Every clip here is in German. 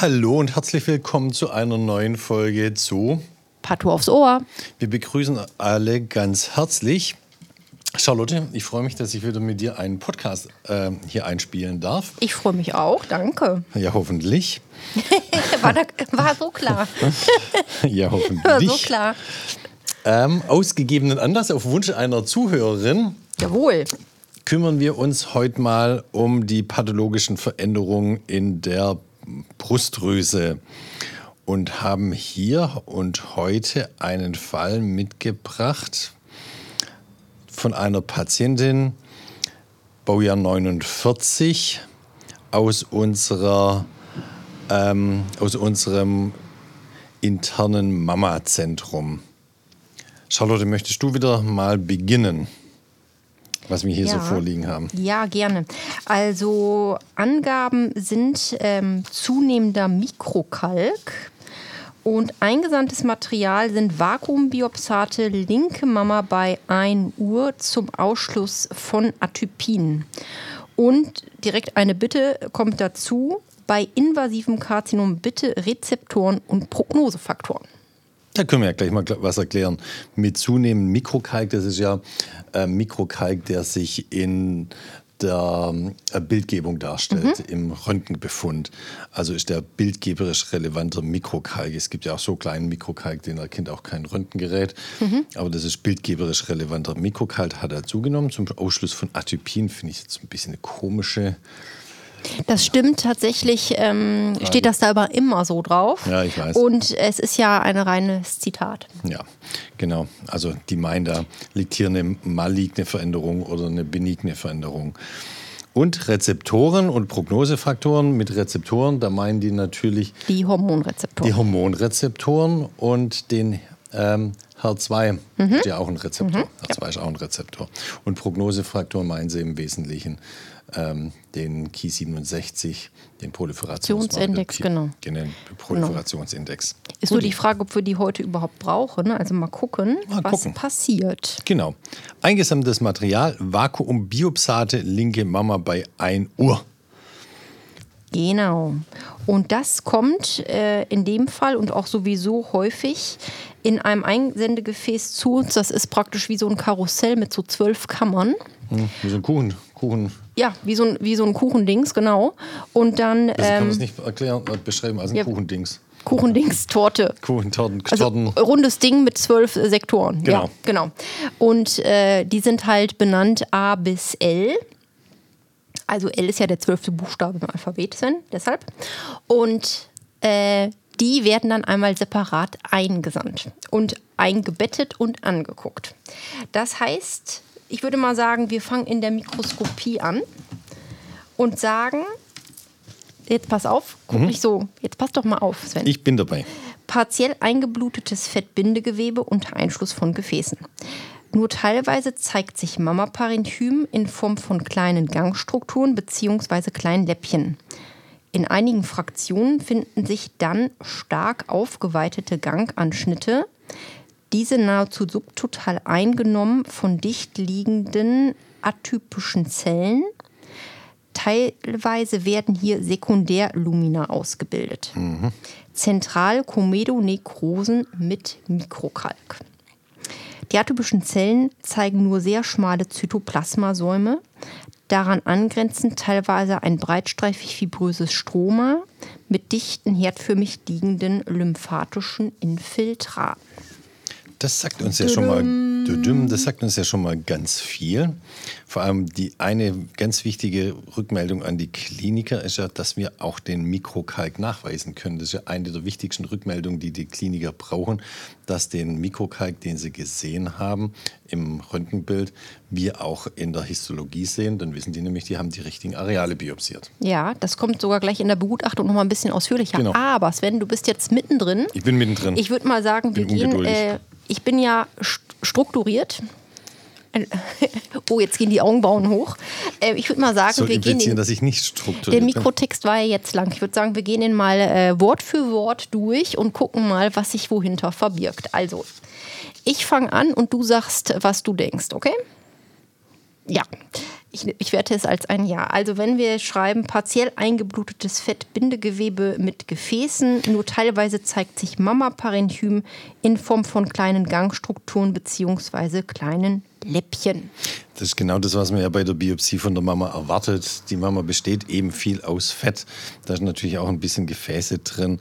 Hallo und herzlich willkommen zu einer neuen Folge zu Patho aufs Ohr. Wir begrüßen alle ganz herzlich. Charlotte, ich freue mich, dass ich wieder mit dir einen Podcast äh, hier einspielen darf. Ich freue mich auch, danke. Ja, hoffentlich. war, da, war so klar. ja, hoffentlich. War so klar. Ähm, ausgegebenen Anlass auf Wunsch einer Zuhörerin. Jawohl. Kümmern wir uns heute mal um die pathologischen Veränderungen in der Brustdrüse und haben hier und heute einen Fall mitgebracht von einer Patientin, Baujahr 49, aus, unserer, ähm, aus unserem internen Mama-Zentrum. Charlotte, möchtest du wieder mal beginnen? was wir hier ja. so vorliegen haben. Ja, gerne. Also Angaben sind ähm, zunehmender Mikrokalk und eingesandtes Material sind Vakuumbiopsate linke Mama bei 1 Uhr zum Ausschluss von Atypien. Und direkt eine Bitte kommt dazu, bei invasivem Karzinom bitte Rezeptoren und Prognosefaktoren. Da können wir ja gleich mal was erklären. Mit zunehmendem Mikrokalk, das ist ja äh, Mikrokalk, der sich in der äh, Bildgebung darstellt, mhm. im Röntgenbefund. Also ist der bildgeberisch relevante Mikrokalk. Es gibt ja auch so kleinen Mikrokalk, den erkennt auch kein Röntgengerät. Mhm. Aber das ist bildgeberisch relevanter Mikrokalk, hat er zugenommen. Zum Ausschluss von Atypien finde ich jetzt ein bisschen eine komische das stimmt tatsächlich, ähm, steht das da aber immer so drauf. Ja, ich weiß. Und es ist ja ein reines Zitat. Ja, genau. Also die meinen, da liegt hier eine maligne Veränderung oder eine benigne Veränderung. Und Rezeptoren und Prognosefaktoren. Mit Rezeptoren, da meinen die natürlich die Hormonrezeptoren. Die Hormonrezeptoren und den ähm, HER2 mhm. ist ja auch ein Rezeptor. Mhm. HER2 ist auch ein Rezeptor. Und Prognosefaktoren meinen sie im Wesentlichen ähm, den Ki67, den Proliferationsindex, genau. Genannt Proliferationsindex. Genau. Ist nur die Frage, ob wir die heute überhaupt brauchen. Also mal gucken, mal was gucken. passiert. Genau. Eingesammeltes Material, Vakuumbiopsate, linke Mama bei 1 Uhr. Genau. Und das kommt äh, in dem Fall und auch sowieso häufig in einem Einsendegefäß zu uns. Das ist praktisch wie so ein Karussell mit so zwölf Kammern. Hm, wie so ein Kuchen. Kuchen. Ja, wie so ein, wie so ein Kuchendings, genau. Und dann. Also ähm, kann man es nicht erklären, äh, beschreiben, also ein ja, Kuchendings. Kuchendings, Torte. Kuchentorten, also rundes Ding mit zwölf Sektoren. Genau. Ja, genau. Und äh, die sind halt benannt A bis L. Also L ist ja der zwölfte Buchstabe im Alphabet, Sven, deshalb. Und äh, die werden dann einmal separat eingesandt und eingebettet und angeguckt. Das heißt, ich würde mal sagen, wir fangen in der Mikroskopie an und sagen, jetzt pass auf, guck mhm. nicht so, jetzt pass doch mal auf, Sven. Ich bin dabei. Partiell eingeblutetes Fettbindegewebe unter Einschluss von Gefäßen. Nur teilweise zeigt sich Mammaparenchym in Form von kleinen Gangstrukturen bzw. kleinen Läppchen. In einigen Fraktionen finden sich dann stark aufgeweitete Ganganschnitte, diese nahezu subtotal eingenommen von dicht liegenden atypischen Zellen. Teilweise werden hier Sekundärlumina ausgebildet. Mhm. Zentral Komedonekrosen mit Mikrokalk. Die atypischen Zellen zeigen nur sehr schmale Zytoplasmasäume, daran angrenzend teilweise ein breitstreifig fibröses Stroma mit dichten herdförmig liegenden lymphatischen Infiltraten. Das sagt uns ja schon mal das sagt uns ja schon mal ganz viel. Vor allem die eine ganz wichtige Rückmeldung an die Kliniker ist ja, dass wir auch den Mikrokalk nachweisen können. Das ist ja eine der wichtigsten Rückmeldungen, die die Kliniker brauchen, dass den Mikrokalk, den sie gesehen haben im Röntgenbild, wir auch in der Histologie sehen. Dann wissen die nämlich, die haben die richtigen Areale biopsiert. Ja, das kommt sogar gleich in der Begutachtung noch mal ein bisschen ausführlicher. Genau. Aber Sven, du bist jetzt mittendrin. Ich bin mittendrin. Ich würde mal sagen, wir gehen. Äh, ich bin ja strukturiert. Oh, jetzt gehen die Augenbrauen hoch. Äh, ich würde mal sagen, Soll wir gehen. Den, dass ich nicht strukturiert Der Mikrotext war ja jetzt lang. Ich würde sagen, wir gehen den mal äh, Wort für Wort durch und gucken mal, was sich wohinter verbirgt. Also, ich fange an und du sagst, was du denkst, okay? Ja. Ich, ich, werte es als ein Ja. Also wenn wir schreiben, partiell eingeblutetes Fettbindegewebe mit Gefäßen, nur teilweise zeigt sich Mammaparenchym in Form von kleinen Gangstrukturen bzw. kleinen Läppchen. Das ist genau das, was man ja bei der Biopsie von der Mama erwartet. Die Mama besteht eben viel aus Fett. Da ist natürlich auch ein bisschen Gefäße drin.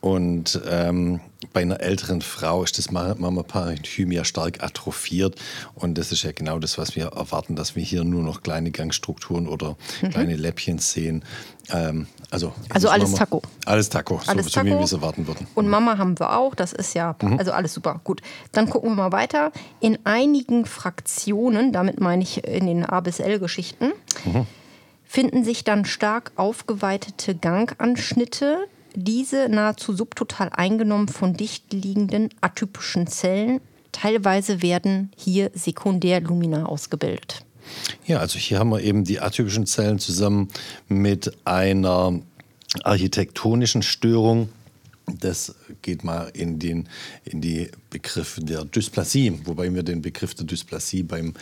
Und ähm, bei einer älteren Frau ist das Mammaparenchym ja stark atrophiert. Und das ist ja genau das, was wir erwarten, dass wir hier nur noch kleine Gangstrukturen oder mhm. kleine Läppchen sehen. Ähm, also, also alles Taco. Alles Taco, alles so, Taco. so wie wir es erwarten würden. Und Mama haben wir auch, das ist ja, mhm. also alles super. Gut, dann gucken wir mal weiter. In einigen Fraktionen, damit meine ich in den A bis L-Geschichten, mhm. finden sich dann stark aufgeweitete Ganganschnitte, diese nahezu subtotal eingenommen von dicht liegenden atypischen Zellen. Teilweise werden hier Sekundärlumina ausgebildet. Ja, also hier haben wir eben die atypischen Zellen zusammen mit einer architektonischen Störung das geht mal in, den, in die Begriffe der Dysplasie, wobei wir den Begriff der Dysplasie beim,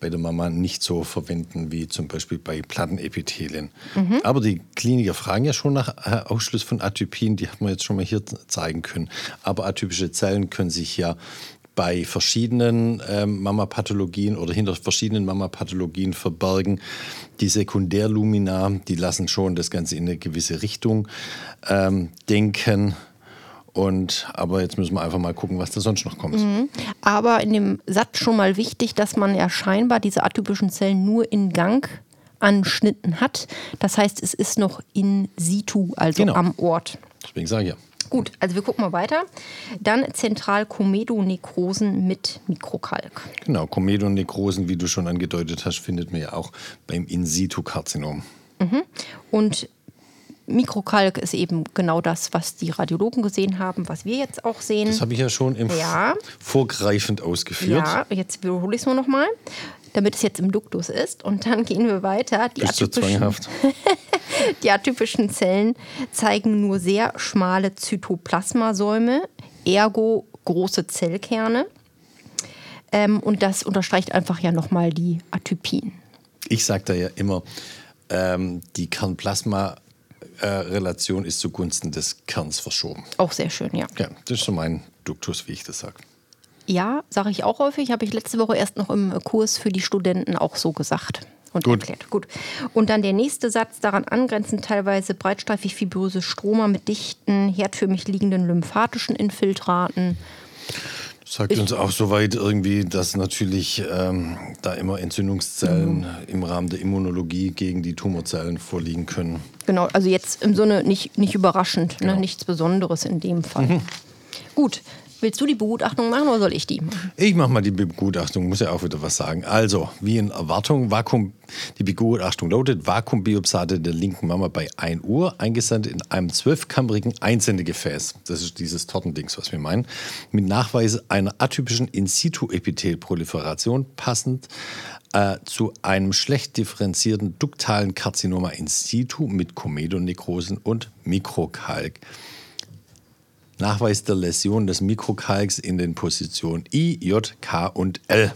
bei der Mama nicht so verwenden wie zum Beispiel bei Plattenepithelien. Mhm. Aber die Kliniker fragen ja schon nach äh, Ausschluss von Atypien, die hat man jetzt schon mal hier zeigen können. Aber atypische Zellen können sich ja bei verschiedenen ähm, Mammapathologien oder hinter verschiedenen Mammapathologien verbergen. Die Sekundärlumina, die lassen schon das Ganze in eine gewisse Richtung ähm, denken. Und, aber jetzt müssen wir einfach mal gucken, was da sonst noch kommt. Mhm. Aber in dem Satz schon mal wichtig, dass man ja scheinbar diese atypischen Zellen nur in Gang anschnitten hat. Das heißt, es ist noch in situ, also genau. am Ort. Deswegen sage ich ja. Gut, also wir gucken mal weiter. Dann Zentralkomedonekrosen mit Mikrokalk. Genau, Komedonekrosen, wie du schon angedeutet hast, findet man ja auch beim In-situ-Karzinom. Mhm. Und Mikrokalk ist eben genau das, was die Radiologen gesehen haben, was wir jetzt auch sehen. Das habe ich ja schon im ja. vorgreifend ausgeführt. Ja, jetzt wiederhole ich es nur noch mal, damit es jetzt im Duktus ist. Und dann gehen wir weiter. Die Bist du zwanghaft? die atypischen Zellen zeigen nur sehr schmale Zytoplasmasäume, ergo große Zellkerne. Ähm, und das unterstreicht einfach ja nochmal die Atypien. Ich sage da ja immer, ähm, die Kernplasma äh, Relation ist zugunsten des Kerns verschoben. Auch sehr schön, ja. Ja, das ist so mein Duktus, wie ich das sage. Ja, sage ich auch häufig. Habe ich letzte Woche erst noch im Kurs für die Studenten auch so gesagt und Gut. erklärt. Gut. Und dann der nächste Satz, daran angrenzend teilweise breitstreifig fibröse Stroma mit dichten, herdförmig liegenden lymphatischen Infiltraten Sagt ich uns auch soweit irgendwie, dass natürlich ähm, da immer Entzündungszellen mhm. im Rahmen der Immunologie gegen die Tumorzellen vorliegen können. Genau, also jetzt im Sinne nicht, nicht überraschend, ne? genau. ne? nichts Besonderes in dem Fall. Mhm. Gut, Willst du die Begutachtung machen oder soll ich die? Ich mache mal die Begutachtung, muss ja auch wieder was sagen. Also, wie in Erwartung, Vakuum, die Begutachtung lautet, Vakuumbiopsate der linken Mama bei 1 Uhr, eingesandt in einem zwölfkammerigen Einsendegefäß. Das ist dieses Tortendings, was wir meinen. Mit Nachweis einer atypischen In-situ-Epithelproliferation passend äh, zu einem schlecht differenzierten duktalen Karzinoma in situ mit Komedonekrosen und Mikrokalk. Nachweis der Läsion des Mikrokalks in den Positionen I, J, K und L.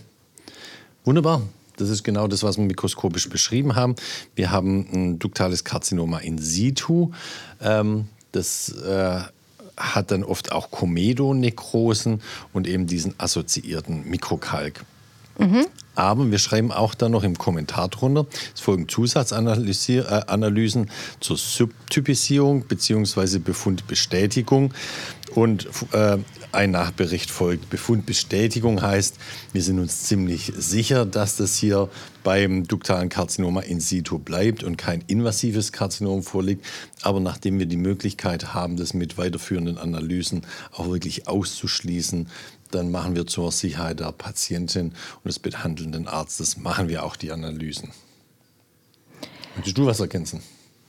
Wunderbar. Das ist genau das, was wir mikroskopisch beschrieben haben. Wir haben ein duktales Karzinoma in situ. Ähm, das äh, hat dann oft auch Komedonekrosen und eben diesen assoziierten Mikrokalk. Mhm. Aber wir schreiben auch dann noch im Kommentar drunter, es folgen Zusatzanalysen äh, zur Subtypisierung bzw. Befundbestätigung. Und äh, ein Nachbericht folgt. Befundbestätigung heißt, wir sind uns ziemlich sicher, dass das hier beim duktalen Karzinoma in situ bleibt und kein invasives Karzinom vorliegt. Aber nachdem wir die Möglichkeit haben, das mit weiterführenden Analysen auch wirklich auszuschließen, dann machen wir zur Sicherheit der Patientin und des behandelnden Arztes, machen wir auch die Analysen. Möchtest du was ergänzen?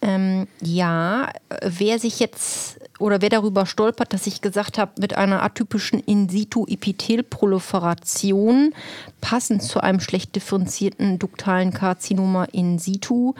Ähm, ja, wer sich jetzt oder wer darüber stolpert, dass ich gesagt habe, mit einer atypischen In-situ-Epithelproliferation passend zu einem schlecht differenzierten duktalen Karzinoma in situ,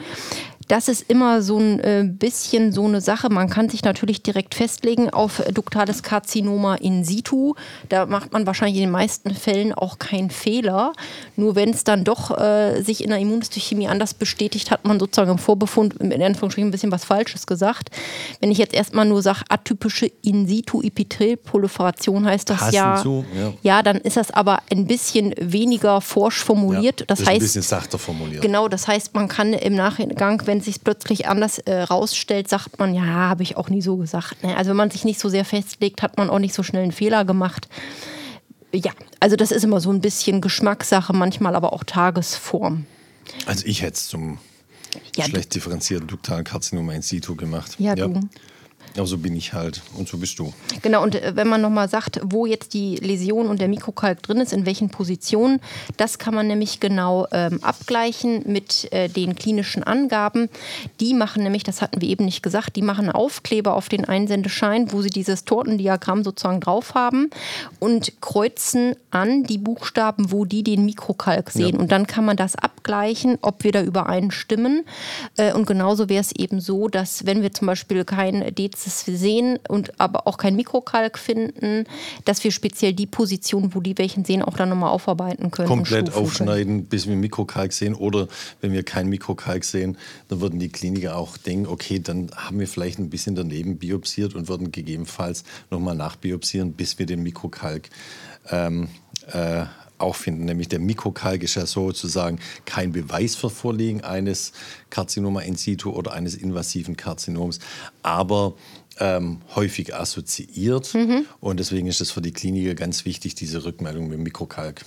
das ist immer so ein äh, bisschen so eine Sache. Man kann sich natürlich direkt festlegen auf duktales Karzinoma in situ. Da macht man wahrscheinlich in den meisten Fällen auch keinen Fehler. Nur wenn es dann doch äh, sich in der Immunhistochemie anders bestätigt, hat man sozusagen im Vorbefund in Anführungsstrichen ein bisschen was Falsches gesagt. Wenn ich jetzt erstmal nur sage, atypische in situ Epithelproliferation heißt das ja, zu, ja. ja. dann ist das aber ein bisschen weniger forsch formuliert. Ja, das, ein heißt, bisschen sachter formuliert. Genau, das heißt, man kann im Nachgang, wenn sich plötzlich anders äh, rausstellt, sagt man, ja, habe ich auch nie so gesagt. Ne? Also wenn man sich nicht so sehr festlegt, hat man auch nicht so schnell einen Fehler gemacht. Ja, also das ist immer so ein bisschen Geschmackssache, manchmal aber auch Tagesform. Also ich hätte es zum Ja, schlecht differenzierten duktalen Karzinoma in situ gemacht. Ja, du. Aber so bin ich halt und so bist du. Genau, und äh, wenn man nochmal sagt, wo jetzt die Läsion und der Mikrokalk drin ist, in welchen Positionen, das kann man nämlich genau ähm, abgleichen mit äh, den klinischen Angaben. Die machen nämlich, das hatten wir eben nicht gesagt, die machen Aufkleber auf den Einsendeschein, wo sie dieses Tortendiagramm sozusagen drauf haben und kreuzen an die Buchstaben, wo die den Mikrokalk sehen. Ja. Und dann kann man das abgleichen, ob wir da übereinstimmen. Äh, und genauso wäre es eben so, dass wenn wir zum Beispiel kein Dezis sehen und aber auch kein Mikrokalk finden, dass wir speziell die Position, wo die welchen sehen, auch dann nochmal aufarbeiten können. Komplett aufschneiden, bis wir Mikrokalk sehen. Oder wenn wir kein Mikrokalk sehen, dann würden die Kliniker auch denken, okay, dann haben wir vielleicht ein bisschen daneben biopsiert und würden gegebenenfalls nochmal nachbiopsieren, bis wir den Mikrokalk ähm, äh, auch finden. Nämlich der Mikrokalk ist ja sozusagen kein Beweis für Vorliegen eines Karzinoma in situ oder eines invasiven Karzinoms, aber ähm, häufig assoziiert. Und deswegen ist es für die Kliniker ganz wichtig, diese Rückmeldung mit Mikrokalk.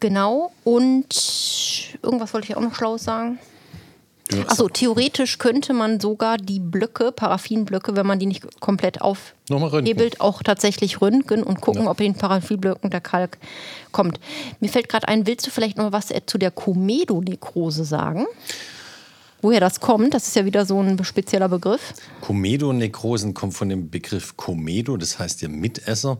Genau. Und irgendwas wollte ich auch noch schlau sagen. Ja, Achso, theoretisch könnte man sogar die Blöcke, Paraffinblöcke, wenn man die nicht komplett aufhebelt, auch tatsächlich röntgen und gucken, Ja. ob in den Paraffinblöcken der Kalk kommt. Mir fällt gerade ein, willst du vielleicht noch was äh, zu der Komedonekrose sagen? Woher das kommt, das ist ja wieder so ein spezieller Begriff. Komedonekrosen kommt von dem Begriff Komedo, das heißt der Mitesser.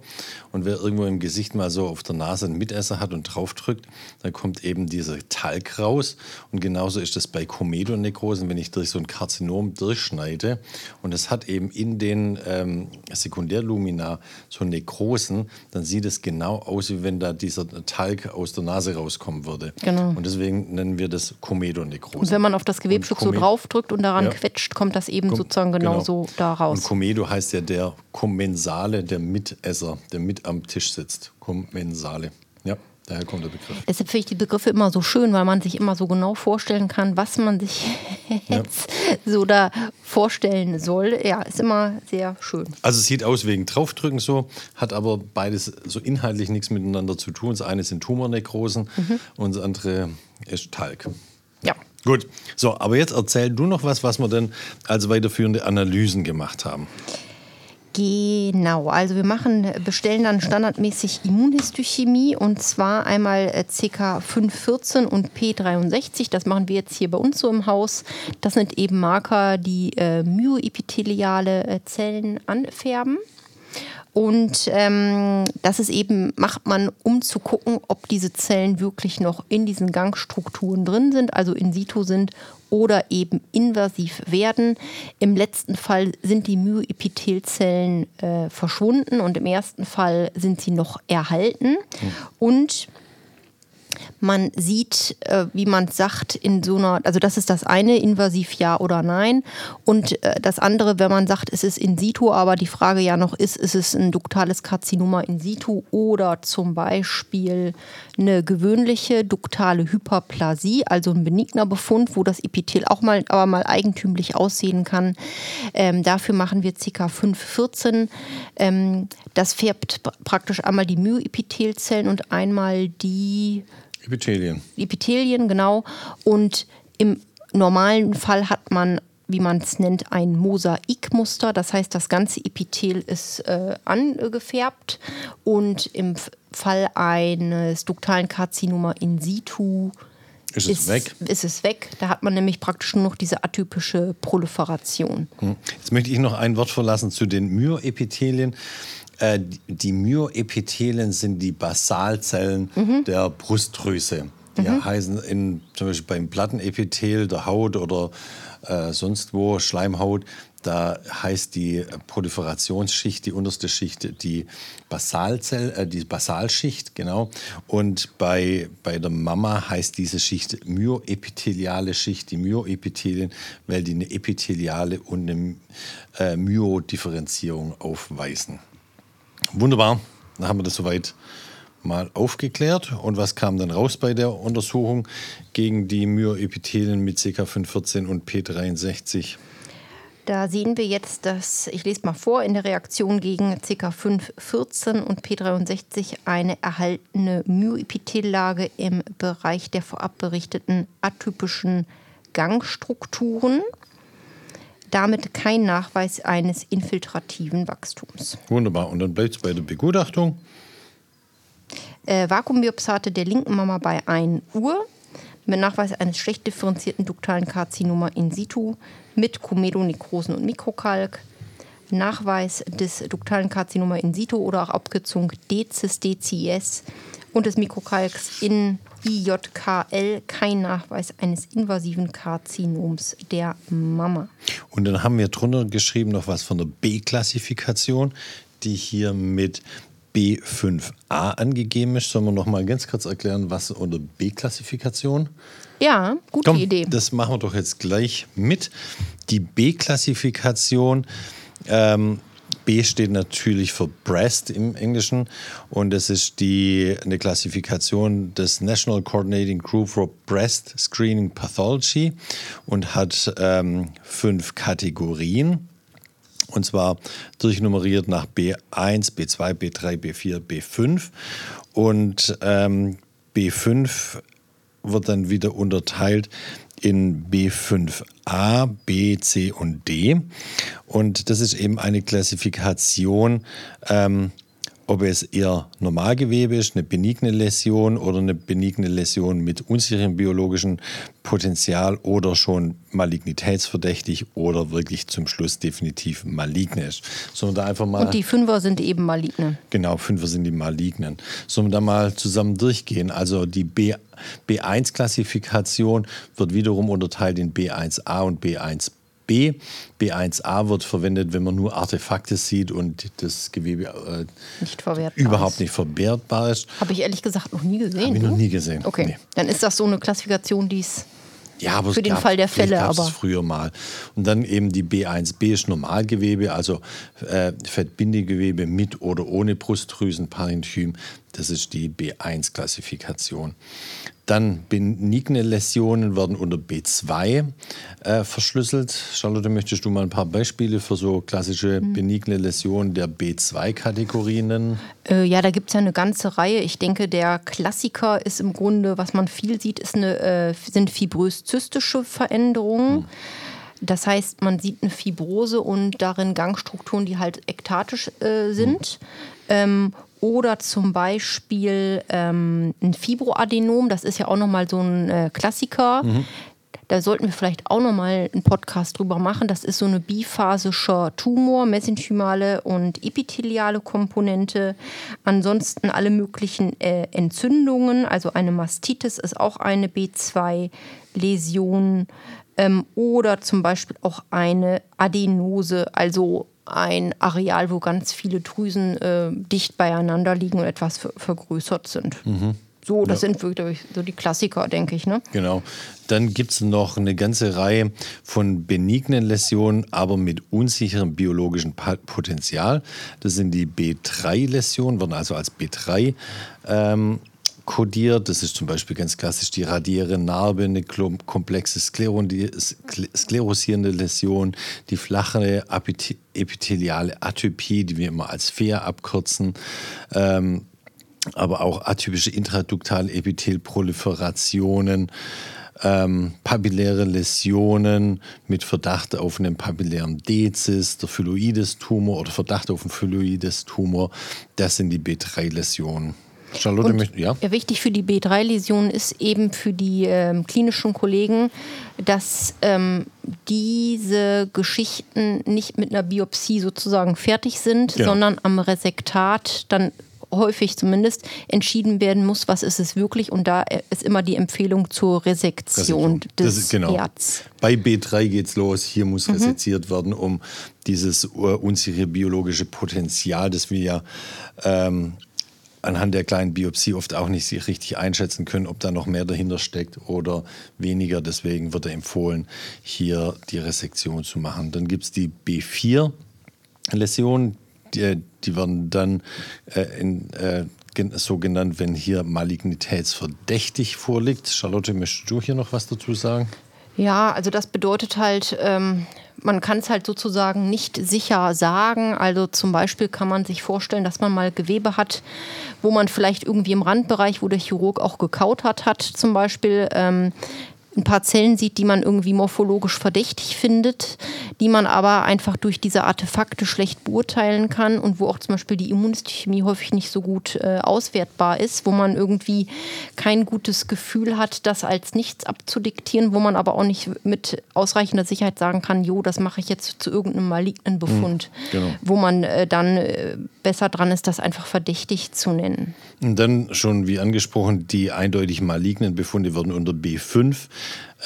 Und wer irgendwo im Gesicht mal so auf der Nase einen Mitesser hat und draufdrückt, dann kommt eben dieser Talg raus. Und genauso ist es bei Komedonekrosen, wenn ich durch so ein Karzinom durchschneide. Und es hat eben in den ähm, Sekundärlumina so Nekrosen, dann sieht es genau aus, wie wenn da dieser Talg aus der Nase rauskommen würde. Genau. Und deswegen nennen wir das Komedonekrose. Und wenn man auf das Gewebstück so draufdrückt und daran Ja. quetscht, kommt das eben Kom- sozusagen genauso genau. da raus. Und Komedo heißt ja der Kommensale, der Mitesser, der mit am Tisch sitzt. Kommensale. Ja, daher kommt der Begriff. Deshalb finde ich die Begriffe immer so schön, weil man sich immer so genau vorstellen kann, was man sich jetzt so da vorstellen soll. Ja, ist immer sehr schön. Also es sieht aus wegen Draufdrücken so, hat aber beides so inhaltlich nichts miteinander zu tun. Das eine sind Tumornekrosen Mhm. und das andere ist Talg. Ja. Gut, so, aber jetzt erzähl du noch was, was wir denn als weiterführende Analysen gemacht haben. Genau, also wir machen, bestellen dann standardmäßig Immunhistochemie und zwar einmal äh, CK514 und P63. Das machen wir jetzt hier bei uns so im Haus. Das sind eben Marker, die äh, myoepitheliale äh, Zellen anfärben. Und ähm, das ist eben, macht man, um zu gucken, ob diese Zellen wirklich noch in diesen Gangstrukturen drin sind, also in situ sind oder eben invasiv werden. Im letzten Fall sind die Myoepithelzellen äh, verschwunden und im ersten Fall sind sie noch erhalten. Und Man sieht, äh, wie man sagt, in so einer, also das ist das eine, invasiv ja oder nein. Und äh, das andere, wenn man sagt, es ist in situ, aber die Frage ja noch ist, ist es ein duktales Karzinoma in situ oder zum Beispiel eine gewöhnliche duktale Hyperplasie, also ein benigner Befund, wo das Epithel auch mal, aber mal eigentümlich aussehen kann. Ähm, dafür machen wir ca. 514. Ähm, das färbt praktisch einmal die Myoepithelzellen und einmal die Epithelien. Epithelien, genau. Und im normalen Fall hat man wie man es nennt, ein Mosaikmuster. Das heißt, das ganze Epithel ist äh, angefärbt und im Fall eines duktalen Karzinoma in situ ist es ist, weg. Ist es weg. Da hat man nämlich praktisch nur noch diese atypische Proliferation. Hm. Jetzt möchte ich noch ein Wort verlassen zu den Myoepithelien. Äh, die Myoepithelien sind die Basalzellen mhm. der Brustdrüse. Die mhm. heißen in, zum Beispiel beim Plattenepithel der Haut oder äh, sonst wo, Schleimhaut, da heißt die Proliferationsschicht, die unterste Schicht, die, Basalzell, äh, die Basalschicht, genau. Und bei, bei der Mama heißt diese Schicht myoepitheliale Schicht, die Myoepithelien, weil die eine epitheliale und eine äh, Myodifferenzierung aufweisen. Wunderbar, dann haben wir das soweit mal aufgeklärt. Und was kam dann raus bei der Untersuchung gegen die Myoepithelien mit CK514 und P63? Da sehen wir jetzt, dass, ich lese mal vor, in der Reaktion gegen CK514 und P63 eine erhaltene Myoepithellage im Bereich der vorab berichteten atypischen Gangstrukturen. Damit kein Nachweis eines infiltrativen Wachstums. Wunderbar. Und dann bleibt es bei der Begutachtung äh, Vakuumbiopsate der linken Mama bei 1 Uhr mit Nachweis eines schlecht differenzierten duktalen Karzinoma in situ mit Comedonekrosen und Mikrokalk. Nachweis des duktalen Karzinoma in situ oder auch abgezogen DCIS, DCIS und des Mikrokalks in IJKL kein Nachweis eines invasiven Karzinoms der Mama. Und dann haben wir drunter geschrieben noch was von der B-Klassifikation, die hier mit B5a angegeben ist. Sollen wir noch mal ganz kurz erklären, was unter B-Klassifikation? Ja, gute Komm, Idee. Das machen wir doch jetzt gleich mit. Die B-Klassifikation. Ähm, B steht natürlich für Breast im Englischen und es ist die, eine Klassifikation des National Coordinating Group for Breast Screening Pathology und hat ähm, fünf Kategorien. Und zwar durchnummeriert nach B1, B2, B3, B4, B5. Und ähm, B5 wird dann wieder unterteilt in B5a, B, C und D. Und das ist eben eine Klassifikation ähm, ob es eher Normalgewebe ist, eine benigne Läsion oder eine benigne Läsion mit unsicherem biologischen Potenzial oder schon malignitätsverdächtig oder wirklich zum Schluss definitiv malign ist. Sondern da einfach mal, Und die Fünfer sind eben maligne. Genau, Fünfer sind die malignen. Sollen wir da mal zusammen durchgehen? Also die B, B1-Klassifikation wird wiederum unterteilt in B1a und B1b. B. B1a wird verwendet, wenn man nur Artefakte sieht und das Gewebe äh, nicht überhaupt ist. nicht verwertbar ist. Habe ich ehrlich gesagt noch nie gesehen. Habe ich noch nie gesehen. Okay, nee. dann ist das so eine Klassifikation, die es ja, aber für den gab, Fall der Fälle. aber früher mal. Und dann eben die B1b ist Normalgewebe, also äh, Fettbindegewebe mit oder ohne Brustdrüsenparenchym. Das ist die B1-Klassifikation. Dann benigne Läsionen werden unter B2 äh, verschlüsselt. Charlotte, möchtest du mal ein paar Beispiele für so klassische mhm. benigne Läsionen der B2-Kategorie nennen? Äh, ja, da gibt es ja eine ganze Reihe. Ich denke, der Klassiker ist im Grunde, was man viel sieht, ist eine, äh, sind fibrös-zystische Veränderungen. Mhm. Das heißt, man sieht eine Fibrose und darin Gangstrukturen, die halt ektatisch äh, sind. Mhm. Ähm, oder zum Beispiel ähm, ein Fibroadenom, das ist ja auch nochmal so ein äh, Klassiker. Mhm. Da sollten wir vielleicht auch nochmal einen Podcast drüber machen. Das ist so eine biphasischer Tumor, mesenchymale und epitheliale Komponente. Ansonsten alle möglichen äh, Entzündungen, also eine Mastitis ist auch eine B2-Läsion. Ähm, oder zum Beispiel auch eine Adenose, also ein Areal, wo ganz viele Drüsen äh, dicht beieinander liegen und etwas ver vergrößert sind. Mhm. So, das ja. sind wirklich so die Klassiker, denke ich. Ne? Genau. Dann gibt es noch eine ganze Reihe von benignen Läsionen, aber mit unsicherem biologischen Potenzial. Das sind die B3-Läsionen, werden also als B3 ähm, kodiert. Das ist zum Beispiel ganz klassisch die radiäre Narbe, eine komplexe sklerosierende Läsion, die flache epitheliale Atypie, die wir immer als FEA abkürzen. Ähm, aber auch atypische intraduktale Epithelproliferationen, ähm, papilläre Läsionen mit Verdacht auf einen papillären Dezis, der Phylloides-Tumor oder Verdacht auf einen Phylloides-Tumor, das sind die B3-Läsionen. Charlotte, und möchte, ja. Wichtig für die B3-Läsion ist eben für die ähm, klinischen Kollegen, dass ähm, diese Geschichten nicht mit einer Biopsie sozusagen fertig sind, genau. sondern am Resektat dann häufig zumindest entschieden werden muss, was ist es wirklich. Und da ist immer die Empfehlung zur Resektion des ist, genau. Herz. Bei B3 geht es los. Hier muss mhm. reseziert werden, um dieses unsichere biologische Potenzial, das wir ja ähm, anhand der kleinen Biopsie oft auch nicht richtig einschätzen können, ob da noch mehr dahinter steckt oder weniger. Deswegen wird er empfohlen, hier die Resektion zu machen. Dann gibt es die B4-Läsionen, die, die, werden dann äh, in, äh, so genannt, wenn hier Malignitätsverdächtig vorliegt. Charlotte, möchtest du hier noch was dazu sagen? Ja, also das bedeutet halt, ähm, man kann es halt sozusagen nicht sicher sagen. Also zum Beispiel kann man sich vorstellen, dass man mal Gewebe hat, wo man vielleicht irgendwie im Randbereich, wo der Chirurg auch gekaut hat, hat zum Beispiel. Ähm, ein paar Zellen sieht, die man irgendwie morphologisch verdächtig findet, die man aber einfach durch diese Artefakte schlecht beurteilen kann und wo auch zum Beispiel die Immunhistochemie häufig nicht so gut äh, auswertbar ist, wo man irgendwie kein gutes Gefühl hat, das als nichts abzudiktieren, wo man aber auch nicht mit ausreichender Sicherheit sagen kann, jo, das mache ich jetzt zu irgendeinem malignen Befund, mhm, genau. wo man äh, dann äh, besser dran ist, das einfach verdächtig zu nennen. Und dann schon wie angesprochen, die eindeutig malignen Befunde werden unter B5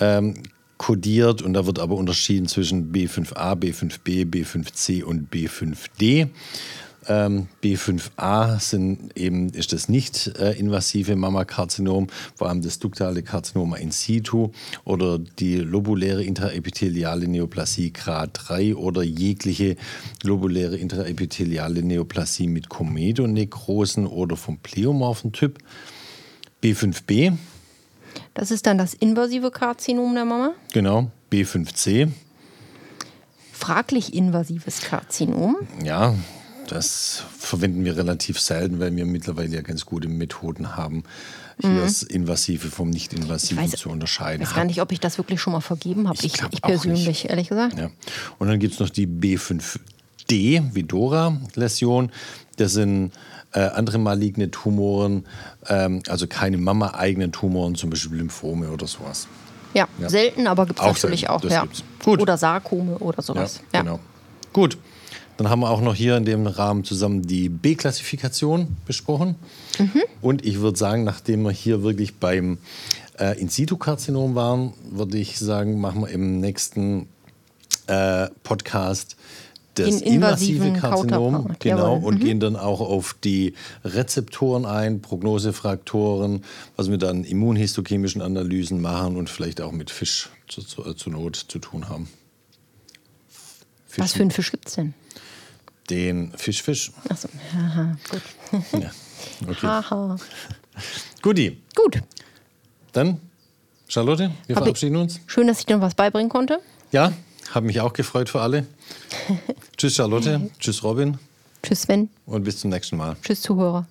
ähm, kodiert und da wird aber unterschieden zwischen B5a, B5b, B5c und B5d. Ähm, B5a sind eben, ist das nicht äh, invasive Mammakarzinom, vor allem das duktale Karzinom in situ oder die lobuläre intraepitheliale Neoplasie Grad 3 oder jegliche lobuläre intraepitheliale Neoplasie mit Komedonekrosen oder vom pleomorphen Typ. B5b das ist dann das invasive Karzinom der Mama. Genau, B5C. Fraglich invasives Karzinom. Ja, das verwenden wir relativ selten, weil wir mittlerweile ja ganz gute Methoden haben, hier mhm. das Invasive vom Nicht-Invasiven zu unterscheiden. Ich weiß gar nicht, ob ich das wirklich schon mal vergeben habe. Ich, ich, ich persönlich, ehrlich gesagt. Ja. Und dann gibt es noch die B5D, Vidora-Läsion. Das sind äh, andere maligne Tumoren, ähm, also keine Mama-eigenen Tumoren, zum Beispiel Lymphome oder sowas. Ja, ja. selten, aber gibt es natürlich selten. auch. Das ja. Gut. Oder Sarkome oder sowas. Ja, Genau. Gut. Dann haben wir auch noch hier in dem Rahmen zusammen die B-Klassifikation besprochen. Mhm. Und ich würde sagen, nachdem wir hier wirklich beim äh, In-situ-Karzinom waren, würde ich sagen, machen wir im nächsten äh, Podcast das invasive Karzinom, genau, und mhm. gehen dann auch auf die Rezeptoren ein, Prognosefaktoren, was wir dann immunhistochemischen Analysen machen und vielleicht auch mit Fisch zu, zu, äh, zur Not zu tun haben. Fischen. Was für einen Fisch gibt es denn? Den Fischfisch. Achso, haha, gut. Ja, okay. Haha. Guti. Gut. Dann, Charlotte, wir Hab verabschieden uns. Schön, dass ich dir noch was beibringen konnte. Ja, habe mich auch gefreut für alle. Tschüss Charlotte, tschüss Robin. Tschüss Sven. Und bis zum nächsten Mal. Tschüss Zuhörer.